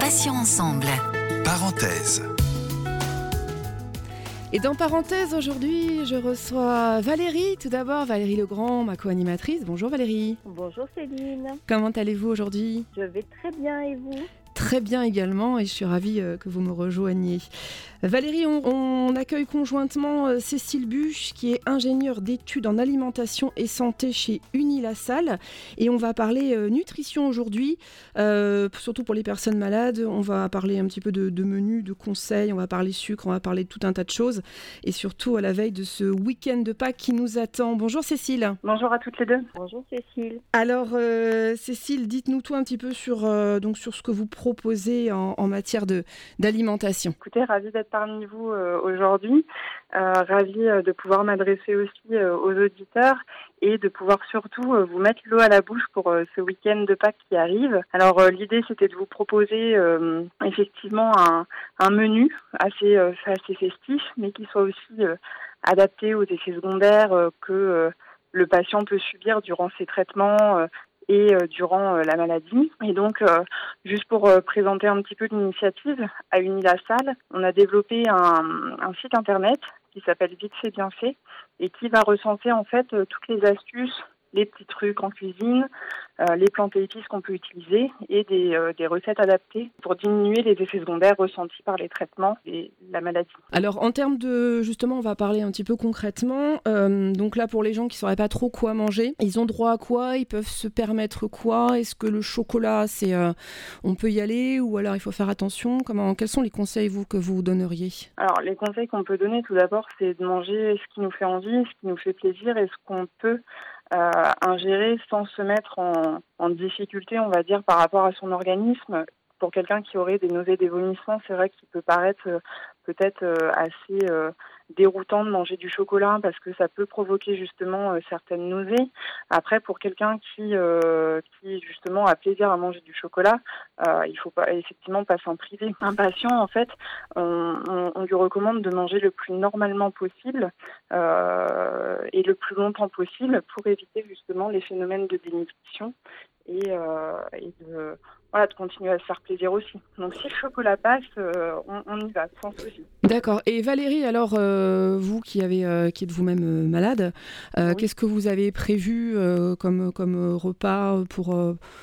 Passions ensemble. Parenthèse. Et dans parenthèse, aujourd'hui, je reçois Valérie. Tout d'abord, Valérie Legrand, ma co-animatrice. Bonjour Valérie. Bonjour Céline. Comment allez-vous aujourd'hui? Je vais très bien et vous? Très bien également et je suis ravie euh, que vous me rejoigniez. Valérie, on, accueille conjointement euh, Cécile Buche, qui est ingénieure d'études en alimentation et santé chez Unilassal. Et on va parler euh, nutrition aujourd'hui, surtout pour les personnes malades. On va parler un petit peu de, de menus, de conseils, on va parler sucre, on va parler de tout un tas de choses. Et surtout à la veille de ce week-end de Pâques qui nous attend. Bonjour Cécile. Bonjour à toutes les deux. Bonjour Cécile. Alors Cécile, dites-nous tout un petit peu sur, donc, sur ce que vous proposez en, en matière d'alimentation Écoutez, ravie d'être parmi vous euh, aujourd'hui, euh, ravie euh, de pouvoir m'adresser aussi aux auditeurs et de pouvoir surtout vous mettre l'eau à la bouche pour ce week-end de Pâques qui arrive. Alors l'idée c'était de vous proposer effectivement un, un, menu assez, assez festif, mais qui soit aussi adapté aux effets secondaires que le patient peut subir durant ses traitements et euh, durant euh, la maladie. Et donc, euh, juste pour présenter un petit peu l'initiative, à Unilassal, on a développé un, un site internet qui s'appelle Vite fait bien fait et qui va recenser en fait toutes les astuces les petits trucs en cuisine, euh, les plantes et épices qu'on peut utiliser et des, euh, des, recettes adaptées pour diminuer les effets secondaires ressentis par les traitements et la maladie. Alors en termes de, justement, on va parler un petit peu concrètement. Euh, donc là, pour les gens qui ne sauraient pas trop quoi manger, ils ont droit à quoi? Ils peuvent se permettre quoi? Est-ce que le chocolat, c'est, on peut y aller ou alors il faut faire attention? Comment, Quels sont les conseils vous que vous donneriez? Alors les conseils qu'on peut donner tout d'abord, c'est de manger ce qui nous fait envie, ce qui nous fait plaisir et ce qu'on peut ingérer sans se mettre en, difficulté, on va dire, par rapport à son organisme. Pour quelqu'un qui aurait des nausées, des vomissements, c'est vrai qu'il peut paraître euh, peut-être euh, assez euh, déroutant de manger du chocolat parce que ça peut provoquer justement euh, certaines nausées. Après, pour quelqu'un qui, qui justement a plaisir à manger du chocolat, il faut pas effectivement pas s'en priver. Un patient, en fait, on, lui recommande de manger le plus normalement possible et le plus longtemps possible pour éviter justement les phénomènes de dénutrition et, de voilà, de continuer à se faire plaisir aussi. Donc si le chocolat passe, euh, on, y va sans souci. D'accord. Et Valérie, alors euh, vous qui avez euh, qui êtes vous-même malade, qu'est-ce que vous avez prévu comme comme repas pour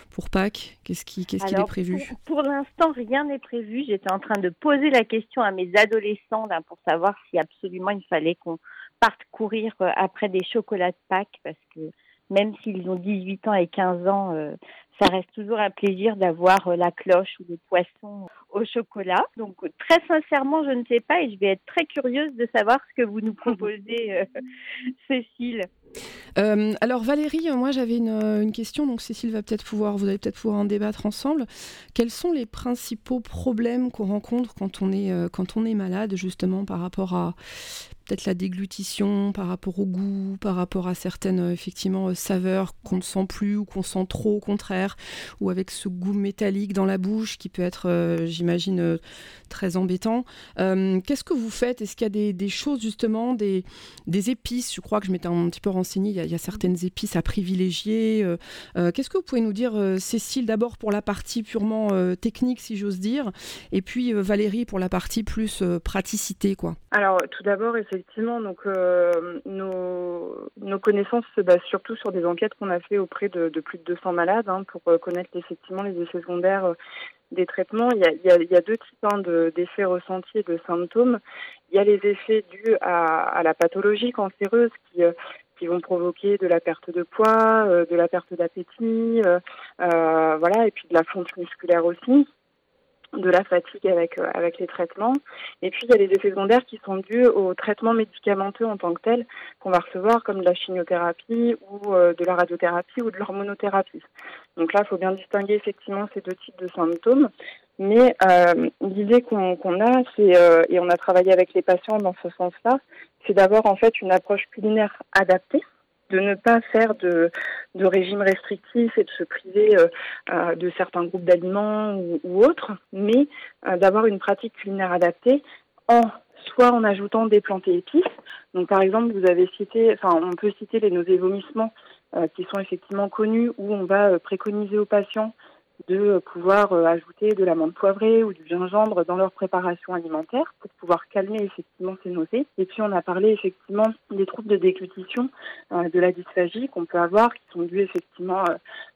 pour Pâques? Qu'est-ce qui qu'est-ce qui est prévu? Pour, pour l'instant, rien n'est prévu. J'étais en train de poser la question à mes adolescents là, pour savoir si absolument il fallait qu'on parte courir après des chocolats de Pâques parce que même s'ils ont 18 ans et 15 ans, euh, ça reste toujours un plaisir d'avoir euh, la cloche ou le poisson au chocolat. Donc très sincèrement, je ne sais pas et je vais être très curieuse de savoir ce que vous nous proposez, euh, alors Valérie, moi j'avais une, question, donc Cécile va peut-être pouvoir, vous allez peut-être pouvoir en débattre ensemble. Quels sont les principaux problèmes qu'on rencontre quand on est quand on est malade, justement par rapport à peut-être la déglutition par rapport au goût, par rapport à certaines euh, effectivement euh, saveurs qu'on ne sent plus ou qu'on sent trop au contraire, ou avec ce goût métallique dans la bouche qui peut être, euh, j'imagine, très embêtant. Qu'est-ce que vous faites? Est-ce qu'il y a des, choses justement, des, épices? Je crois que je m'étais un petit peu il y, a, certaines épices à privilégier. Qu'est-ce que vous pouvez nous dire, Cécile, d'abord pour la partie purement technique, si j'ose dire, et puis Valérie pour la partie plus praticité quoi? Alors tout d'abord, effectivement, donc euh, nos, connaissances se basent surtout sur des enquêtes qu'on a fait auprès de, plus de 200 malades hein, pour euh, connaître effectivement les effets secondaires euh, des traitements. Il y a, deux types hein, d'effets ressentis et de symptômes. Il y a les effets dus à la pathologie cancéreuse qui qui vont provoquer de la perte de poids, de la perte d'appétit, voilà, et puis de la fonte musculaire aussi de la fatigue avec euh, avec les traitements. Et puis il y a les effets secondaires qui sont dus aux traitements médicamenteux en tant que tels qu'on va recevoir, comme de la chimiothérapie ou euh, de la radiothérapie ou de l'hormonothérapie. Donc là, il faut bien distinguer effectivement ces deux types de symptômes. Mais euh, l'idée qu'on a, c'est et on a travaillé avec les patients dans ce sens-là, c'est d'avoir en fait une approche culinaire adaptée de ne pas faire de, régime restrictif et de se priver euh, euh, de certains groupes d'aliments ou, ou, autres, mais euh, d'avoir une pratique culinaire adaptée en soit en ajoutant des plantes et épices. Donc par exemple, vous avez cité, enfin on peut citer les nausées vomissements qui sont effectivement connus où on va préconiser aux patients de pouvoir euh, ajouter de l'amande poivrée ou du gingembre dans leur préparation alimentaire pour pouvoir calmer effectivement ces nausées. Et puis on a parlé effectivement des troubles de déglutition, euh, de la dysphagie qu'on peut avoir, qui sont dus effectivement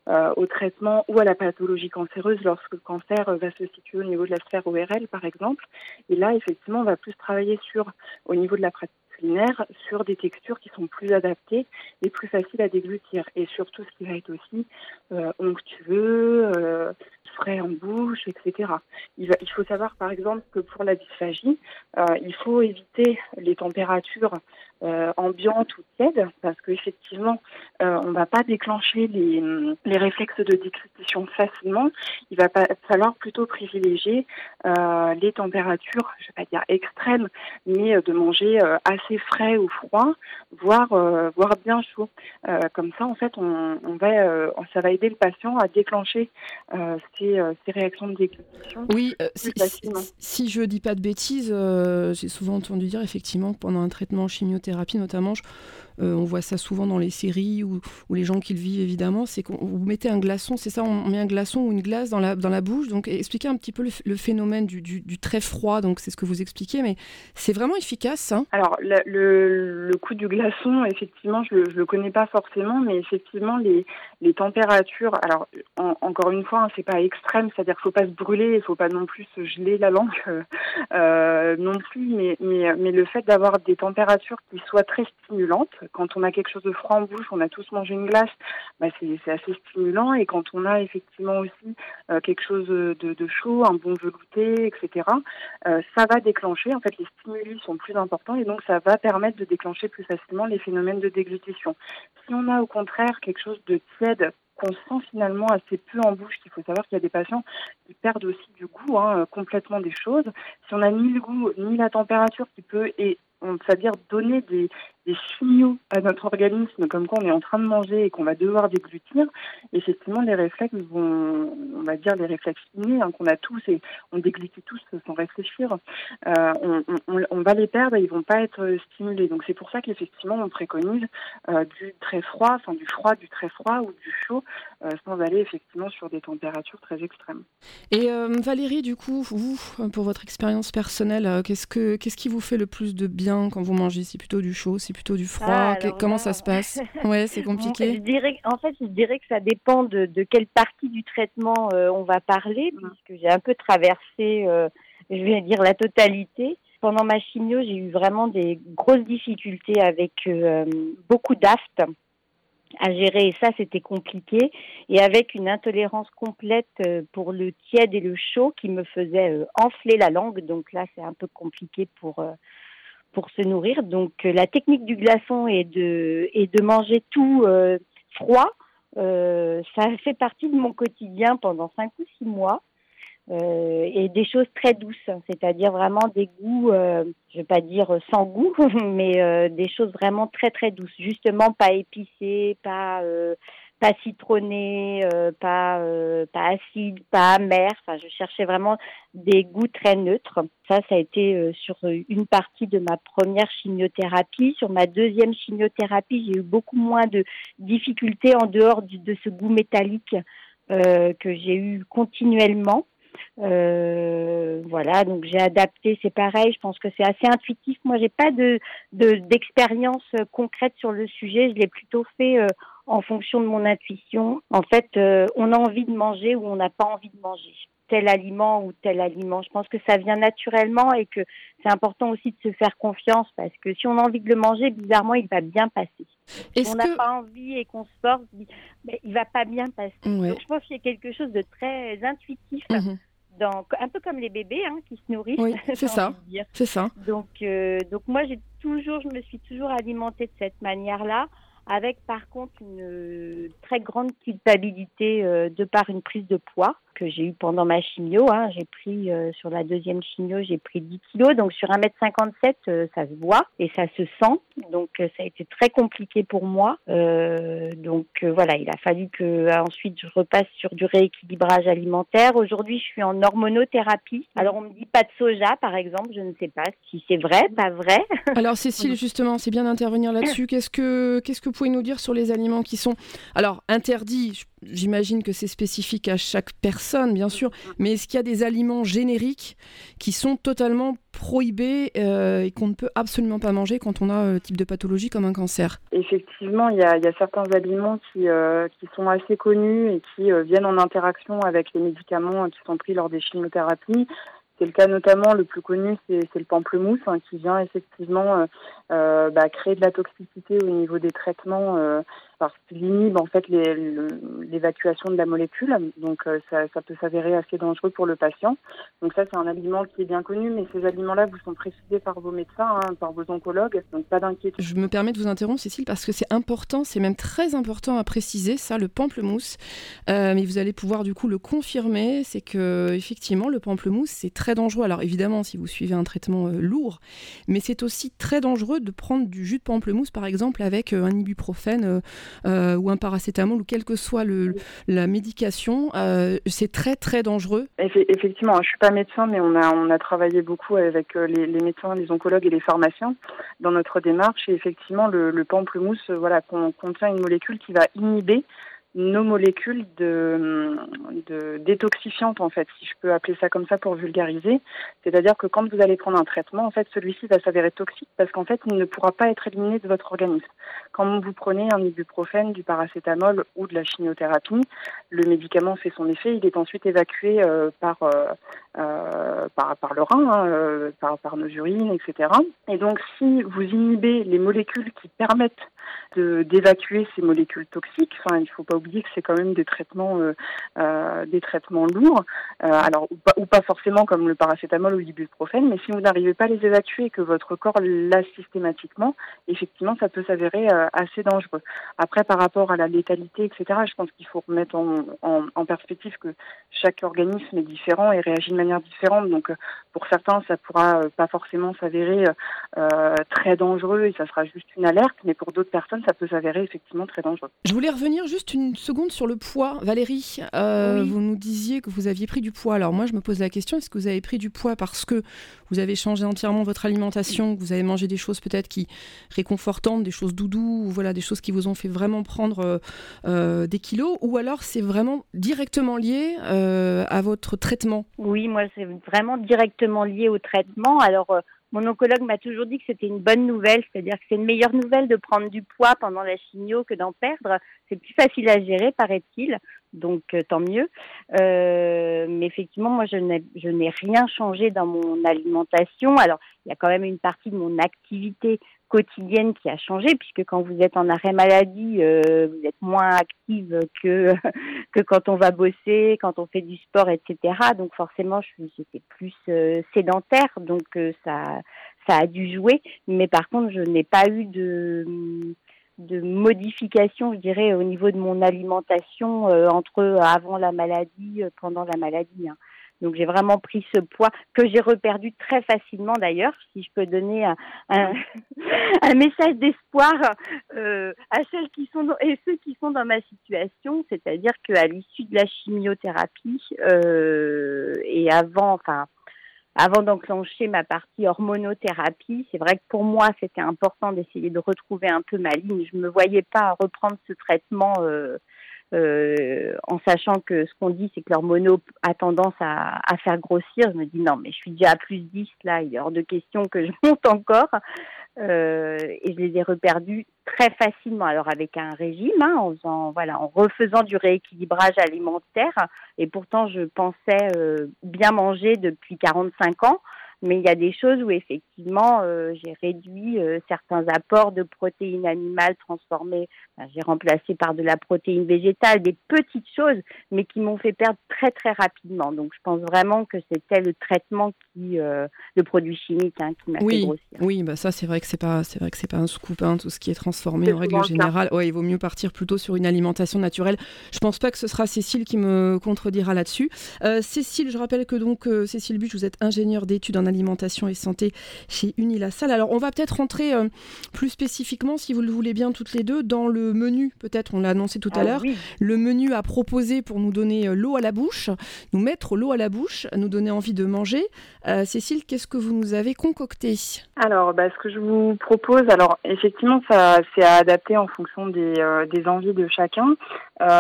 euh, au traitement ou à la pathologie cancéreuse lorsque le cancer va se situer au niveau de la sphère ORL par exemple. Et là effectivement on va plus travailler sur au niveau de la pratique sur des textures qui sont plus adaptées et plus faciles à déglutir. Et surtout, ce qui va être aussi euh, onctueux, euh, frais en bouche, etc. Il, faut savoir, par exemple, que pour la dysphagie, euh, il faut éviter les températures euh, ambiante ou tiède, parce qu'effectivement, euh, on ne va pas déclencher les, les réflexes de déglutition facilement. Il va pas, falloir plutôt privilégier euh, les températures, je ne vais pas dire extrêmes, mais de manger euh, assez frais ou froid, voire, euh, voire bien chaud. comme ça, en fait, on, on va, ça va aider le patient à déclencher ces, réactions de déglutition. Oui, si, si, si, je dis pas de bêtises, j'ai souvent entendu dire effectivement que pendant un traitement chimiothérapie, thérapie notamment, euh, on voit ça souvent dans les séries ou, les gens qui le vivent évidemment, c'est qu'on vous mettez un glaçon, c'est ça, on met un glaçon ou une glace dans la, dans la bouche. Donc expliquez un petit peu le, phénomène du, très froid, donc c'est ce que vous expliquez, mais c'est vraiment efficace. Hein Alors le, coup du glaçon, effectivement, je ne le, connais pas forcément, mais effectivement les, températures, alors encore une fois, hein, c'est pas extrême, c'est-à-dire qu'il faut pas se brûler, il faut pas non plus se geler la langue euh, non plus, mais le fait d'avoir des températures qui soient très stimulantes, quand on a quelque chose de froid en bouche, on a tous mangé une glace, bah c'est assez stimulant. Et quand on a effectivement aussi euh, quelque chose de, chaud, un bon velouté, etc., euh, ça va déclencher. En fait, les stimuli sont plus importants et donc ça va permettre de déclencher plus facilement les phénomènes de déglutition. Si on a au contraire quelque chose de tiède, qu'on sent finalement assez peu en bouche. Il faut savoir qu'il y a des patients qui perdent aussi du goût hein, complètement des choses. Si on a ni le goût ni la température qui peut et on dire donner des, des signaux à notre organisme, comme quand on est en train de manger et qu'on va devoir déglutir, effectivement, les réflexes vont, on va dire, les réflexes innés hein, qu'on a tous et on déglutit tous sans réfléchir, euh, on, va les perdre et ils vont pas être stimulés. Donc c'est pour ça qu'effectivement, on préconise euh, du très froid, enfin du froid, du très froid ou du chaud, euh, sans aller effectivement sur des températures très extrêmes. Et Valérie, du coup, vous, pour votre expérience personnelle, qu'est-ce que qu'est-ce qui vous fait le plus de bien quand vous mangez? C'est plutôt du chaud, plutôt du froid ah, Comment ça se passe? Ouais, c'est compliqué. je dirais, en fait, je dirais que ça dépend de, de quelle partie du traitement euh, on va parler, mm. puisque j'ai un peu traversé, euh, je vais dire la totalité. Pendant ma chimio, j'ai eu vraiment des grosses difficultés avec euh, beaucoup d'aftes à gérer et ça c'était compliqué et avec une intolérance complète pour le tiède et le chaud qui me faisait enfler la langue donc là c'est un peu compliqué pour pour se nourrir. Donc euh, la technique du glaçon est de, et de manger tout euh, froid. Euh, ça fait partie de mon quotidien pendant cinq ou six mois. Et des choses très douces, c'est-à-dire vraiment des goûts, euh, je vais pas dire sans goût, mais des choses vraiment très très douces, justement pas épicées, pas pas citronné, euh, pas euh, pas acide, pas amer. Enfin, je cherchais vraiment des goûts très neutres. Ça, ça a été euh, sur une partie de ma première chimiothérapie. Sur ma deuxième chimiothérapie, j'ai eu beaucoup moins de difficultés en dehors de ce goût métallique que j'ai eu continuellement. voilà, donc j'ai adapté, c'est pareil, je pense que c'est assez intuitif. Moi, j'ai pas de d'expérience concrète sur le sujet, je l'ai plutôt fait en fonction de mon intuition. En fait, euh, on a envie de manger ou on n'a pas envie de manger tel aliment ou tel aliment. Je pense que ça vient naturellement et que c'est important aussi de se faire confiance parce que si on a envie de le manger, bizarrement, il va bien passer. Si on n'a pas envie et qu'on se force, il va pas bien passer. Donc, je pense qu'il y a quelque chose de très intuitif. Mhm. Dans, un peu comme les bébés hein, qui se nourrissent. Oui, c'est ça. C'est ça. Donc, euh, donc moi, j'ai toujours, je me suis toujours alimentée de cette manière-là avec par contre une euh, très grande culpabilité euh, de par une prise de poids que j'ai eu pendant ma chimio. Hein. J'ai pris euh, sur la deuxième chimio, j'ai pris 10 kilos. Donc sur 1m57, euh, ça se voit et ça se sent. Donc ça a été très compliqué pour moi. donc voilà, il a fallu que ensuite je repasse sur du rééquilibrage alimentaire. Aujourd'hui, je suis en hormonothérapie. Alors on me dit pas de soja, par exemple. Je ne sais pas si c'est vrai, pas vrai. Alors Cécile, justement, c'est bien d'intervenir là-dessus. Qu'est-ce que qu'est-ce que vous pouvez nous dire sur les aliments qui sont alors interdits? J'imagine que c'est spécifique à chaque personne, bien sûr, mais est-ce qu'il y a des aliments génériques qui sont totalement prohibés euh, et qu'on ne peut absolument pas manger quand on a un type de pathologie comme un cancer? Effectivement, il y, a, certains aliments qui, euh, qui sont assez connus et qui euh, viennent en interaction avec les médicaments qui sont pris lors des chimiothérapies. C'est le cas notamment, le plus connu, c'est le pamplemousse, hein, qui vient effectivement bah, créer de la toxicité au niveau des traitements parce qu'il inhibe en fait l'évacuation de la molécule, donc euh, ça, peut s'avérer assez dangereux pour le patient. Donc ça, c'est un aliment qui est bien connu, mais ces aliments-là vous sont précisés par vos médecins, hein, par vos oncologues, donc pas d'inquiétude. Je me permets de vous interrompre, Cécile, parce que c'est important, c'est même très important à préciser, ça, le pamplemousse. Euh, mais vous allez pouvoir du coup le confirmer, c'est que effectivement, le pamplemousse, c'est très dangereux. Alors évidemment, si vous suivez un traitement euh, lourd, mais c'est aussi très dangereux de prendre du jus de pamplemousse, par exemple, avec un ibuprofène euh, ou un paracétamol ou quelle que soit le, la médication, euh, c'est très très dangereux. Effectivement, je suis pas médecin, mais on a on a travaillé beaucoup avec euh, les, médecins, les oncologues et les pharmaciens dans notre démarche. Et effectivement, le, le pamplemousse, voilà, contient une molécule qui va inhiber nos molécules de, de détoxifiantes en fait, si je peux appeler ça comme ça pour vulgariser. C'est-à-dire que quand vous allez prendre un traitement, en fait, celui-ci va s'avérer toxique parce qu'en fait, il ne pourra pas être éliminé de votre organisme. Quand vous prenez un ibuprofène, du paracétamol ou de la chimiothérapie, le médicament fait son effet, il est ensuite évacué euh, par, euh, euh, par, par le rein, hein, par, par nos urines, etc. Et donc, si vous inhibez les molécules qui permettent d'évacuer ces molécules toxiques. Enfin, il faut pas oublier que c'est quand même des traitements, euh, euh, des traitements lourds. Euh, alors ou pas, forcément comme le paracétamol ou l'ibuprofène, mais si vous n'arrivez pas à les évacuer et que votre corps l'a systématiquement, effectivement, ça peut s'avérer assez dangereux. Après, par rapport à la létalité, etc., je pense qu'il faut remettre en, perspective que chaque organisme est différent et réagit de manière différente. Donc, pour certains, ça pourra pas forcément s'avérer très dangereux et ça sera juste une alerte, mais pour d'autres personnes, ça peut s'avérer effectivement très dangereux. Je voulais revenir juste une seconde sur le poids. Valérie, euh, vous nous disiez que vous aviez pris du poids. Alors moi, je me pose la question, est-ce que vous avez pris du poids parce que vous avez changé entièrement votre alimentation, que vous avez mangé des choses peut-être qui réconfortantes, des choses doudou, ou voilà, des choses qui vous ont fait vraiment prendre euh, euh, des kilos, ou alors c'est vraiment directement lié à votre traitement? Oui, moi, c'est vraiment directement lié au traitement. Alors mon oncologue m'a toujours dit que c'était une bonne nouvelle, c'est-à-dire que c'est une meilleure nouvelle de prendre du poids pendant la chimio que d'en perdre. C'est plus facile à gérer, paraît-il, donc euh, tant mieux. Euh, mais effectivement, moi, je n'ai rien changé dans mon alimentation. Alors, il y a quand même une partie de mon activité quotidienne qui a changé puisque quand vous êtes en arrêt maladie, euh, vous êtes moins active que que quand on va bosser, quand on fait du sport, etc. Donc forcément, j'étais plus euh, sédentaire, donc euh, ça ça a dû jouer. Mais par contre, je n'ai pas eu de de modification, je dirais, au niveau de mon alimentation entre avant la maladie, pendant la maladie. Hein. Donc j'ai vraiment pris ce poids que j'ai reperdu très facilement d'ailleurs. Si je peux donner un, un, message d'espoir euh, à celles qui sont et ceux qui sont dans ma situation, c'est-à-dire qu'à l'issue de la chimiothérapie euh, et avant, enfin avant d'enclencher ma partie hormonothérapie, c'est vrai que pour moi c'était important d'essayer de retrouver un peu ma ligne. Je me voyais pas reprendre ce traitement. Euh, euh, en sachant que ce qu'on dit, c'est que leur mono a tendance à, à, faire grossir. Je me dis non, mais je suis déjà à plus 10 là, il est hors de question que je monte encore. Euh, et je les ai reperdus très facilement. Alors avec un régime, hein, en faisant, voilà, en refaisant du rééquilibrage alimentaire. Et pourtant, je pensais euh, bien manger depuis 45 ans. Mais il y a des choses où effectivement, euh, j'ai réduit euh, certains apports de protéines animales transformées. j'ai remplacé par de la protéine végétale, des petites choses, mais qui m'ont fait perdre très très rapidement. Donc je pense vraiment que c'était le traitement qui, euh, le produit chimique, hein, qui m'a oui, fait grossir. Oui, bah ça c'est vrai que c'est pas, c'est vrai que c'est pas un scoop, hein, tout ce qui est transformé en règle générale. Ouais, il vaut mieux partir plutôt sur une alimentation naturelle. Je pense pas que ce sera Cécile qui me contredira là-dessus. Cécile, je rappelle que donc Cécile Buch, vous êtes ingénieure d'études en alimentation et santé chez Unilassal. Alors on va peut-être rentrer euh, plus spécifiquement, si vous le voulez bien toutes les deux, dans le menu, peut-être on l'a annoncé tout à ah l'heure, le menu à proposer pour nous donner euh, l'eau à la bouche, nous mettre l'eau à la bouche, nous donner envie de manger. Euh, Cécile, qu'est-ce que vous nous avez concocté? Alors bah, ce que je vous propose, alors effectivement ça c'est à adapter en fonction des, des envies de chacun,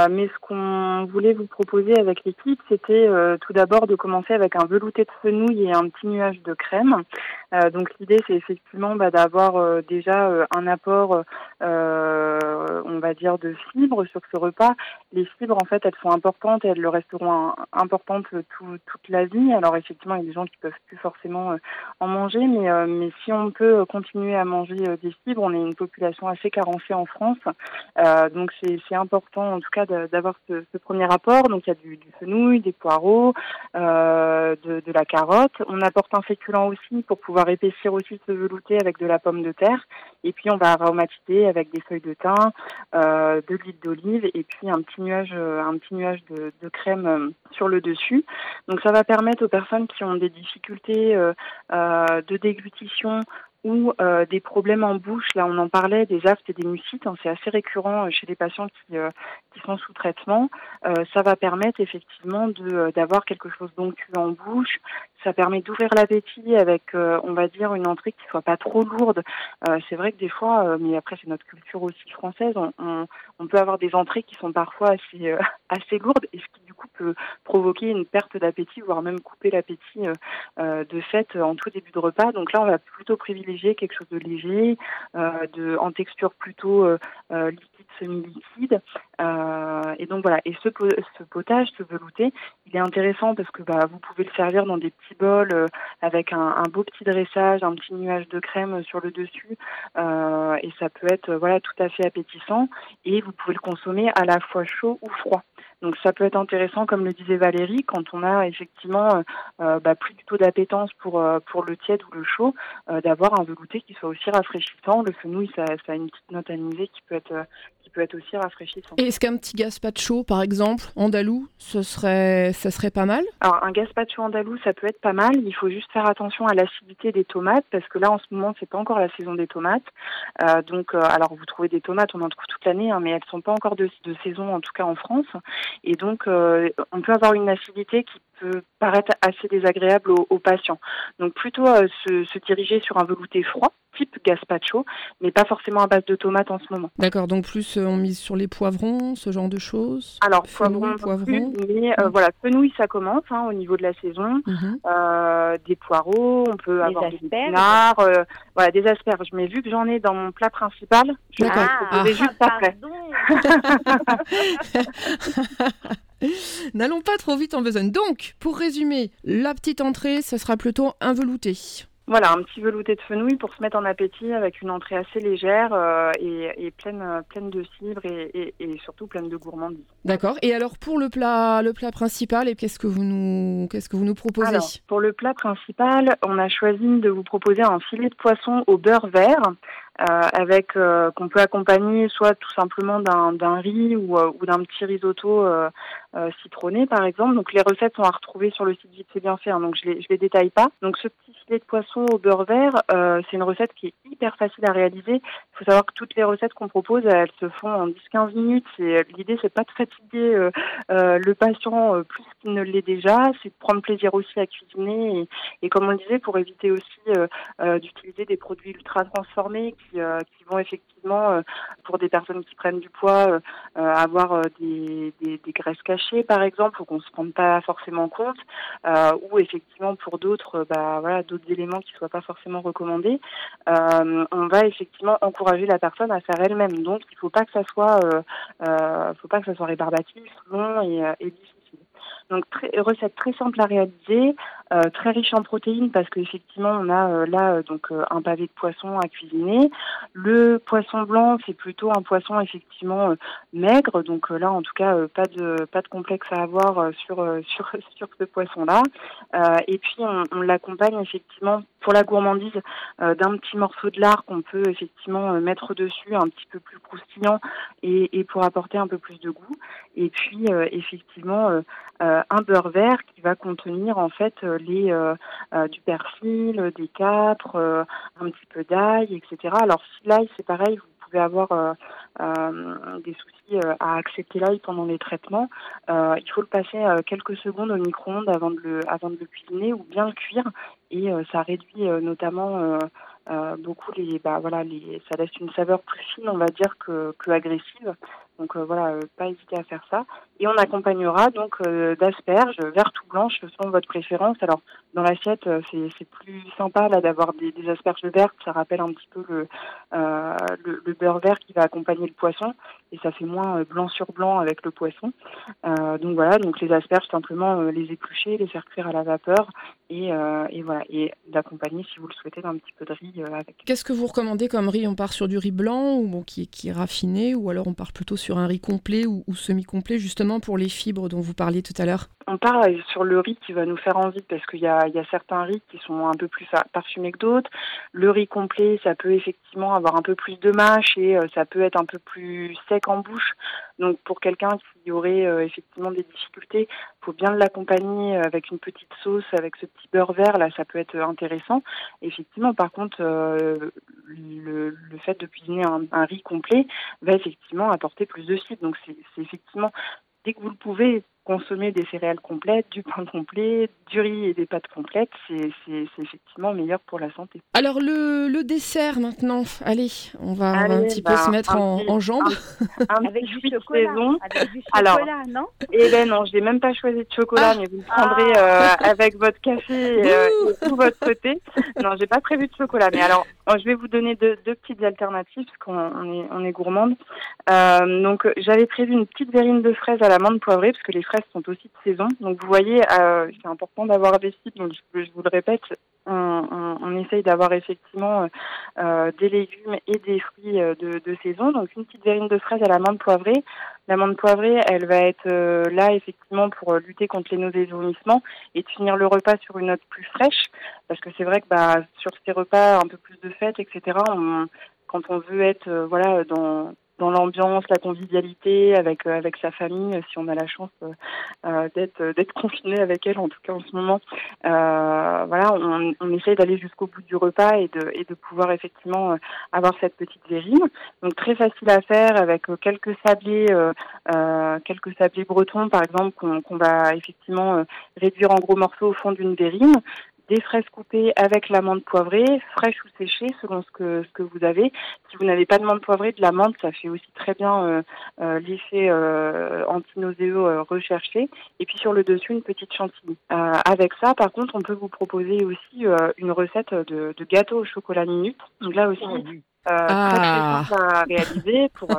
mais ce qu'on voulait vous proposer avec l'équipe, c'était tout d'abord de commencer avec un velouté de fenouil et un petit nuage de crème. Euh, donc l'idée c'est effectivement bah, d'avoir euh, déjà euh, un apport, on va dire, de fibres sur ce repas. Les fibres en fait elles sont importantes et elles le resteront importantes toute la vie. Alors effectivement il y a des gens qui peuvent plus forcément en manger, mais, mais si on peut continuer à manger des fibres, on est une population assez carencée en France, donc c'est important en tout cas d'avoir ce, premier apport. Donc il y a du, fenouil, des poireaux, de, la carotte. On apporte un féculent aussi pour pouvoir épaissir aussi ce velouté avec de la pomme de terre. Et puis on va aromatiser avec des feuilles de thym, euh, de l'huile d'olive et puis un petit nuage, euh, un petit nuage de, crème euh, sur le dessus. Donc ça va permettre aux personnes qui ont des difficultés de déglutition ou euh, des problèmes en bouche. Là, on en parlait, des aftes et des mucites. Hein, c'est assez récurrent euh, chez les patients qui, euh, sont sous traitement. ça va permettre effectivement de d'avoir quelque chose d'onctueux en bouche. Ça permet d'ouvrir l'appétit avec, on va dire, une entrée qui soit pas trop lourde. c'est vrai que des fois, mais après c'est notre culture aussi française, on, peut avoir des entrées qui sont parfois assez assez lourdes et ce qui du coup peut provoquer une perte d'appétit, voire même couper l'appétit de fait en tout début de repas. Donc là, on va plutôt privilégier quelque chose de léger, euh, de, en texture plutôt euh, euh, liquide, semi-liquide. et donc voilà, et ce, ce potage, ce velouté, il est intéressant parce que bah, vous pouvez le servir dans des petits bols avec un, un, beau petit dressage, un petit nuage de crème sur le dessus. et ça peut être voilà tout à fait appétissant. Et vous pouvez le consommer à la fois chaud ou froid. Donc ça peut être intéressant, comme le disait Valérie, quand on a effectivement euh, euh bah, plus du tout d'appétence pour euh, pour le tiède ou le chaud, euh, d'avoir un velouté qui soit aussi rafraîchissant. Le fenouil, ça, ça a une petite note anisée qui peut être qui peut être aussi rafraîchissant. est-ce qu'un petit gazpacho, par exemple, andalou, ce serait ça serait pas mal? Alors un gazpacho andalou, ça peut être pas mal. Il faut juste faire attention à l'acidité des tomates parce que là en ce moment c'est pas encore la saison des tomates. donc alors vous trouvez des tomates, on en trouve toute l'année, hein, mais elles sont pas encore de, de saison en tout cas en France. Et donc, euh, on peut avoir une acidité qui peut paraître assez désagréable aux, patients. Donc, plutôt euh, se, diriger sur un velouté froid, type gazpacho, mais pas forcément à base de tomates en ce moment. D'accord, donc plus euh, on mise sur les poivrons, ce genre de choses Alors, poivrons, poivrons. mais mmh. voilà, fenouil, ça commence hein, au niveau de la saison. Mmh. des poireaux, on peut avoir des épinards, voilà, des asperges. Mais vu que j'en ai dans mon plat principal, je vais ah, juste après. N'allons pas trop vite en besogne. Donc, pour résumer, la petite entrée, ce sera plutôt un velouté. Voilà, un petit velouté de fenouil pour se mettre en appétit avec une entrée assez légère euh, et, pleine, pleine de fibres et, surtout pleine de gourmandise. D'accord. Et alors pour le plat, le plat principal, qu'est-ce que vous nous, qu'est-ce que vous nous proposez alors, Pour le plat principal, on a choisi de vous proposer un filet de poisson au beurre vert euh, avec euh, qu'on peut accompagner soit tout simplement d'un riz ou, ou d'un petit risotto citronné par exemple. Donc les recettes sont à retrouver sur le site Vite c'est bien fait, hein, donc je les je les détaille pas. Donc ce petit filet de poisson au beurre vert, c'est une recette qui est hyper facile à réaliser. Il faut savoir que toutes les recettes qu'on propose, elles se font en 10-15 minutes. C'est l'idée, c'est pas de fatiguer le patient plus qu'il ne l'est déjà, c'est de prendre plaisir aussi à cuisiner et, comme on le disait, pour éviter aussi d'utiliser des produits ultra transformés euh, qui, vont effectivement, euh, pour des personnes qui prennent du poids, euh, avoir des, graisses cachées, par exemple, ou qu'on se rende pas forcément compte, ou effectivement pour d'autres, bah, voilà, d'autres éléments qui soient pas forcément recommandés, on va effectivement encourager la personne à faire elle-même. Donc, il faut pas que ça soit, faut pas que ça soit rébarbatif, long et, et difficile. Donc très, recette très simple à réaliser. très riche en protéines parce qu'effectivement on a là donc un pavé de poisson à cuisiner. Le poisson blanc c'est plutôt un poisson effectivement maigre, donc là en tout cas pas de pas de complexe à avoir sur sur sur ce poisson là. et puis on, on l'accompagne effectivement pour la gourmandise d'un petit morceau de lard qu'on peut effectivement mettre dessus un petit peu plus croustillant et, et pour apporter un peu plus de goût. Et puis effectivement euh, un beurre vert qui va contenir en fait euh, les euh, du persil, des capres, un petit peu d'ail, etc. Alors si l'ail c'est pareil, vous pouvez avoir des soucis à accepter l'ail pendant les traitements. il faut le passer quelques secondes au micro-ondes avant de le avant de cuisiner ou bien le cuire et ça réduit notamment beaucoup les bah voilà les ça laisse une saveur plus fine on va dire que, que agressive donc euh, voilà, euh, pas hésiter à faire ça. Et on accompagnera donc euh, d'asperges vert ou blanches selon votre préférence. Alors dans l'assiette, c'est plus sympa là d'avoir des, asperges vertes. Ça rappelle un petit peu le, beurre vert qui va accompagner le poisson et ça fait moins blanc sur blanc avec le poisson. donc voilà, donc les asperges simplement les éplucher, les faire cuire à la vapeur et, et voilà et d'accompagner si vous le souhaitez d'un petit peu de riz avec. Qu'est-ce que vous recommandez comme riz? On part sur du riz blanc ou qui est raffiné ou alors on part plutôt sur sur un riz complet ou, semi-complet, justement pour les fibres dont vous parliez tout à l'heure? On part sur le riz qui va nous faire envie parce qu'il y a, certains riz qui sont un peu plus parfumés que d'autres. Le riz complet, ça peut effectivement avoir un peu plus de mâche et euh, ça peut être un peu plus sec en bouche. Donc pour quelqu'un qui aurait euh, effectivement des difficultés, faut bien l'accompagner avec une petite sauce, avec ce petit beurre vert là, ça peut être intéressant. Effectivement, par contre, euh, le, fait de cuisiner un, riz complet va effectivement apporter plus de sucre. Donc c'est effectivement dès que vous le pouvez, consommer des céréales complètes, du pain complet, du riz et des pâtes complètes, c'est effectivement meilleur pour la santé. Alors le, le dessert maintenant, allez, on va, un petit peu bah, se mettre en, en, jambes. avec, du chocolat, avec du chocolat, Alors, non? Eh ben non, je n'ai même pas choisi de chocolat, ah. mais vous le prendrez euh, avec votre café euh, et tout votre côté. Non, j'ai pas prévu de chocolat, mais alors je vais vous donner deux, deux petites alternatives parce qu'on est, on est gourmande. Euh, donc j'avais prévu une petite verrine de fraises à l'amande poivrée parce que les fraises sont aussi de saison. Donc vous voyez, euh, c'est important d'avoir des sites. Donc je, vous le répète, on, essaye d'avoir effectivement euh, des légumes et des fruits euh, de, saison. Donc une petite verrine de fraises à l'amande poivrée. L'amande poivrée, elle va être là effectivement pour lutter contre les nausées et vomissements et finir le repas sur une note plus fraîche. Parce que c'est vrai que bah, sur ces repas un peu plus de fête, etc., quand on veut être dans dans l'ambiance, la convivialité avec euh, avec sa famille, si on a la chance euh, euh, d'être d'être confiné avec elle, en tout cas en ce moment. voilà, on, on essaye d'aller jusqu'au bout du repas et de et de pouvoir effectivement avoir cette petite verrine. Donc très facile à faire avec quelques sablés, quelques sablés bretons par exemple qu'on qu'on va effectivement réduire en gros morceaux au fond d'une verrine des fraises coupées avec l'amande poivrée, fraîche ou séchée selon ce que ce que vous avez. Si vous n'avez pas de menthe poivrée, de l'amande, ça fait aussi très bien euh, euh, l'effet euh, anti-nauséeux euh, recherché. Et puis sur le dessus, une petite chantilly. avec ça, par contre, on peut vous proposer aussi une recette de, de, gâteau au chocolat minute. Donc là aussi, oh, ah. très, très simple à réaliser pour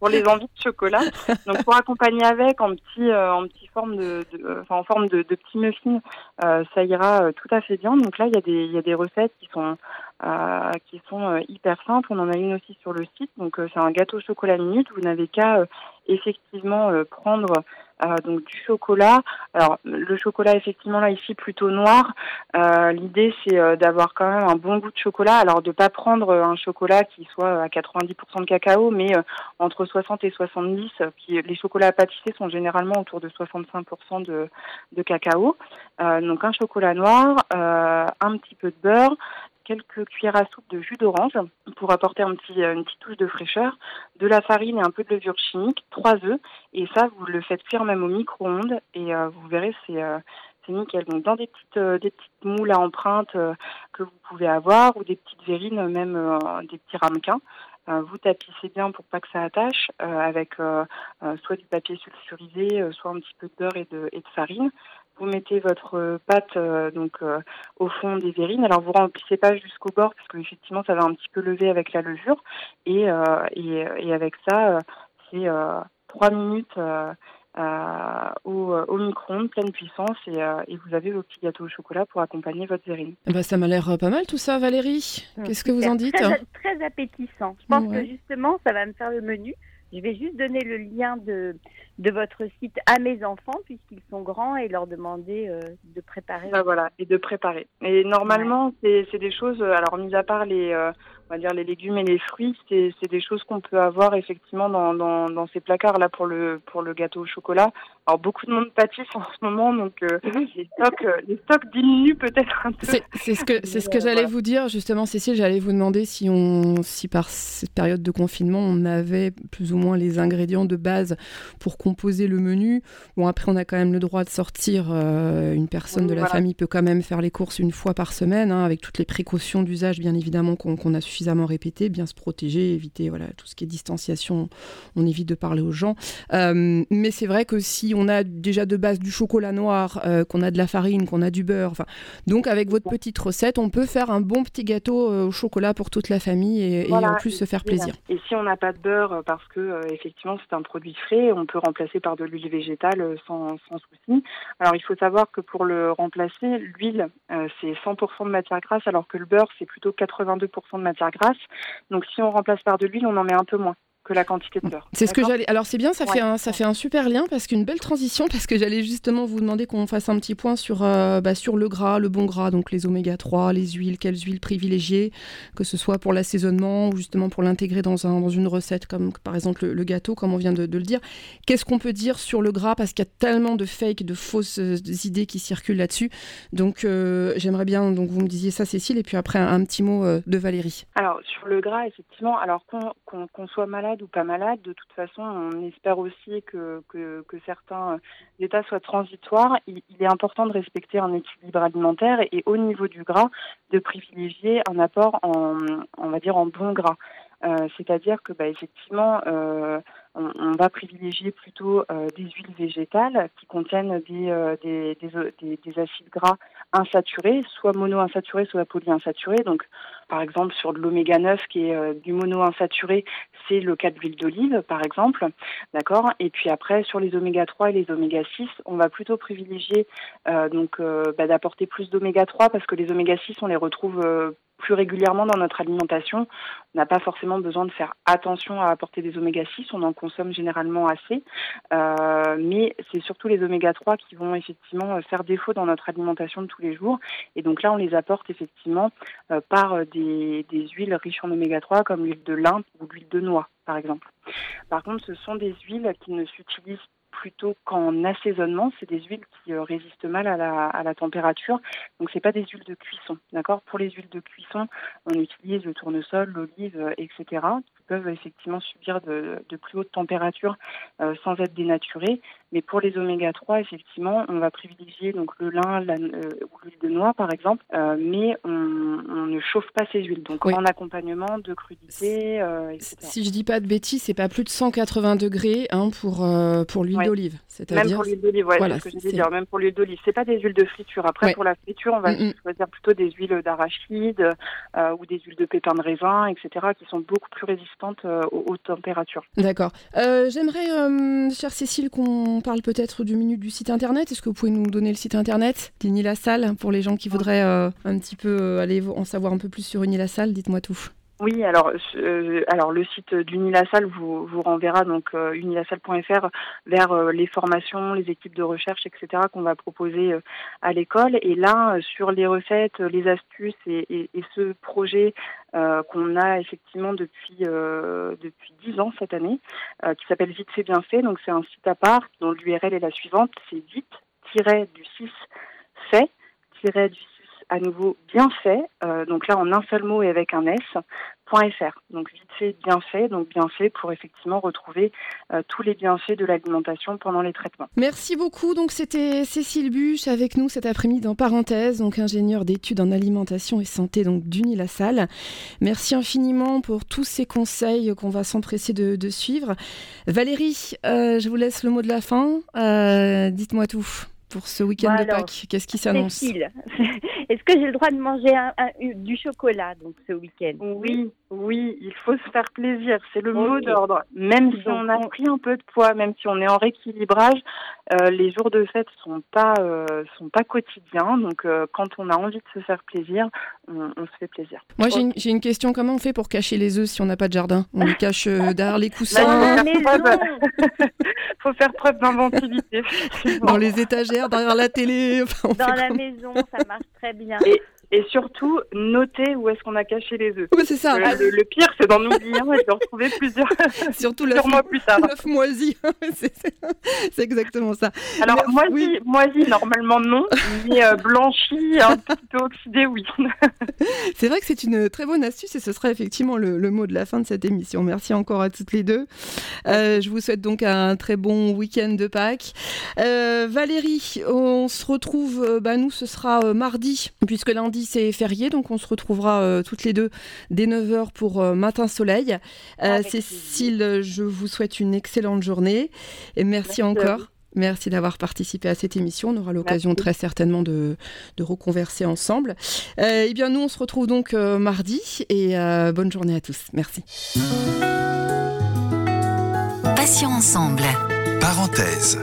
pour les envies de chocolat. Donc pour accompagner avec en petit euh, en petit forme de, de enfin, en forme de, de petits muffins, euh, ça ira euh, tout à fait bien. Donc là il y a des il y a des recettes qui sont euh, qui sont hyper simples. On en a une aussi sur le site. Donc c'est un gâteau chocolat minute. Vous n'avez qu'à effectivement prendre euh, donc du chocolat. Alors le chocolat effectivement là ici plutôt noir. Euh, l'idée c'est euh, d'avoir quand même un bon goût de chocolat. Alors de pas prendre un chocolat qui soit à 90% de cacao, mais entre 60 et 70. Qui, les chocolats pâtissés sont généralement autour de 65% de, de cacao. donc un chocolat noir, un petit peu de beurre, quelques cuillères à soupe de jus d'orange pour apporter petit, une petite touche de fraîcheur, de la farine et un peu de levure chimique, trois œufs, et ça vous le faites cuire même au micro-ondes et euh, vous verrez c'est euh, c'est nickel. Donc dans des petites euh, moules à empreinte que vous pouvez avoir ou des petites verrines, même des petits ramequins. vous tapissez bien pour pas que ça attache avec soit du papier sulfurisé, soit un petit peu de beurre et de farine vous mettez votre pâte euh, donc euh, au fond des verrines. Alors vous remplissez pas jusqu'au bord parce que effectivement ça va un petit peu lever avec la levure et euh, et, et, avec ça c'est trois minutes au, au micro-ondes, pleine puissance, et, et, vous avez vos petits gâteaux au chocolat pour accompagner votre zérine. Bah, ça m'a l'air pas mal tout ça, Valérie. Qu'est-ce que vous en dites très, très, appétissant. Je pense que justement, ça va me faire le menu. Je vais juste donner le lien de, de votre site à mes enfants puisqu'ils sont grands et leur demander euh, de préparer. Bah voilà, et de préparer. Et normalement, c'est des choses, euh, alors mis à part les, euh, on va dire les légumes et les fruits, c'est des choses qu'on peut avoir effectivement dans, dans, dans, ces placards là pour le pour le gâteau au chocolat. Alors beaucoup de monde pâtisse en ce moment, donc les stocks les stocks diminuent peut-être un peu. C'est ce que c'est ce que j'allais vous dire justement, Cécile. J'allais vous demander si on si par cette période de confinement on avait plus ou moins les ingrédients de base pour qu'on composer le menu. Bon, après, on a quand même le droit de sortir. Euh, une personne de la famille peut quand même faire les courses une fois par semaine, hein, avec toutes les précautions d'usage, bien évidemment, qu'on a suffisamment répétées, bien se protéger, éviter voilà, tout ce qui est distanciation. On évite de parler aux gens. Euh, mais c'est vrai que si on a déjà de base du chocolat noir, euh, qu'on a de la farine, qu'on a du beurre, donc avec votre petite recette, on peut faire un bon petit gâteau au chocolat pour toute la famille et, et en plus se faire plaisir. Et si on n'a pas de beurre parce que effectivement c'est un produit frais, on peut remplacer par de l'huile végétale euh, sans, souci. Alors il faut savoir que pour le remplacer, l'huile euh, c'est 100% de matière grasse alors que le beurre c'est plutôt 82% de matière grasse. Donc si on remplace par de l'huile, on en met un peu moins la quantité de beurre. C'est ce que j'allais. Alors c'est bien, ça fait un, ça fait un super lien parce qu'une belle transition parce que j'allais justement vous demander qu'on fasse un petit point sur euh, bah, sur le gras, le bon gras, donc les oméga 3, les huiles, quelles huiles privilégier, que ce soit pour l'assaisonnement ou justement pour l'intégrer dans un dans une recette comme par exemple le, gâteau, comme on vient de, le dire. Qu'est-ce qu'on peut dire sur le gras? Parce qu'il y a tellement de fake, de fausses euh, idées qui circulent là-dessus. Donc euh, j'aimerais bien donc vous me disiez ça Cécile et puis après un, petit mot de Valérie. Alors sur le gras effectivement, alors qu'on soit malade ou pas malade. De toute façon, on espère aussi que, certains états soient transitoires. Il, est important de respecter un équilibre alimentaire et, au niveau du gras, de privilégier un apport en, on va dire, en bon gras. Euh, c'est-à-dire que, bah, effectivement, euh, on, va privilégier plutôt euh, des huiles végétales qui contiennent des, des, des, des, acides gras insaturés, soit monoinsaturés, soit polyinsaturés. Donc, par exemple, sur de l'oméga 9 qui est du monoinsaturé, c'est le cas de l'huile d'olive, par exemple. D'accord? Et puis après, sur les oméga 3 et les oméga 6, on va plutôt privilégier donc bah, d'apporter plus d'oméga 3 parce que les oméga 6, on les retrouve plus régulièrement dans notre alimentation. On n'a pas forcément besoin de faire attention à apporter des oméga 6, on en consomme généralement assez, euh, mais c'est surtout les oméga 3 qui vont effectivement faire défaut dans notre alimentation de tous les jours. Et donc là, on les apporte effectivement euh, par des, des huiles riches en oméga 3 comme l'huile de lin ou l'huile de noix, par exemple. Par contre, ce sont des huiles qui ne s'utilisent plutôt qu'en assaisonnement, c'est des huiles qui euh, résistent mal à la, à la température. Donc c'est pas des huiles de cuisson, d'accord? Pour les huiles de cuisson, on utilise le tournesol, l'olive, euh, etc. peuvent effectivement subir de, de plus hautes températures euh, sans être dénaturées. Mais pour les oméga 3, effectivement, on va privilégier donc le lin la, ou l'huile de noix par exemple, mais on, on, ne chauffe pas ces huiles. Donc en accompagnement de crudité, etc. Si je dis pas de bêtises, c'est pas plus de 180 degrés hein, pour pour l'huile d'olive. Même pour l'huile d'olive, voilà, ce que je dire. Même pour l'huile d'olive, c'est pas des huiles de friture. Après, pour la friture, on va mm, choisir plutôt des huiles d'arachide euh, ou des huiles de pépins de raisin, etc., qui sont beaucoup plus résistantes euh, aux températures. D'accord. Euh, j'aimerais, chère Cécile, qu'on parle peut-être du minute du site internet. Est-ce que vous pouvez nous donner le site internet d'Uni La Salle pour les gens qui voudraient un petit peu aller en savoir un peu plus sur Uni La Salle Dites-moi tout. Oui, alors, euh, alors le site d'Unilassal vous, renverra donc euh, unilassal.fr vers euh, les formations, les équipes de recherche, etc. qu'on va proposer euh, à l'école. Et là, sur les recettes, les astuces et, ce projet qu'on a effectivement depuis depuis dix ans cette année, qui s'appelle Vite fait bien fait. Donc c'est un site à part dont l'URL est la suivante, c'est vite du 6 fait du à nouveau bien fait, euh, donc là en un seul mot et avec un S, .fr. Donc vite fait, bien fait, donc bien fait pour effectivement retrouver euh, tous les bienfaits de l'alimentation pendant les traitements. Merci beaucoup. Donc c'était Cécile Buche avec nous cet après-midi dans Parenthèse, donc ingénieure d'études en alimentation et santé donc d'Uni La Salle. Merci infiniment pour tous ces conseils qu'on va s'empresser de, suivre. Valérie, euh, je vous laisse le mot de la fin. Dites-moi tout pour ce week-end de Pâques Qu'est-ce qui s'annonce? Est-ce que j'ai le droit de manger du chocolat donc ce week-end? Oui, oui, il faut se faire plaisir. C'est le mot d'ordre. Même si on a pris un peu de poids, même si on est en rééquilibrage, euh, les jours de fête sont pas euh, sont pas quotidiens. Donc euh, quand on a envie de se faire plaisir, on, se fait plaisir. Moi j'ai une, question. Comment on fait pour cacher les œufs si on n'a pas de jardin? On les cache derrière les coussins. faut faire preuve d'inventivité. Dans les étagères, derrière la télé. Dans la maison, ça marche très bien. Et surtout, noter où est-ce qu'on a caché les œufs. Oui, c'est ça. Le, pire, c'est d'en oublier un et de retrouver plusieurs, surtout l'œuf mois plus tard. L'œuf moisi, c'est exactement ça. Alors, moisi, moisi, normalement non, mais euh, blanchi, un petit peu oxydé, oui. c'est vrai que c'est une très bonne astuce et ce sera effectivement le, mot de la fin de cette émission. Merci encore à toutes les deux. Euh, je vous souhaite donc un très bon week-end de Pâques. Euh, Valérie, on se retrouve, bah, nous, ce sera mardi, puisque lundi, c'est férié, donc on se retrouvera euh, toutes les deux dès 9h pour euh, Matin Soleil. Euh, Cécile, je vous souhaite une excellente journée et merci, encore. Merci d'avoir participé à cette émission. On aura l'occasion très certainement de, de reconverser ensemble. eh bien, nous, on se retrouve donc mardi et bonne journée à tous. Merci. Passion ensemble. Parenthèse.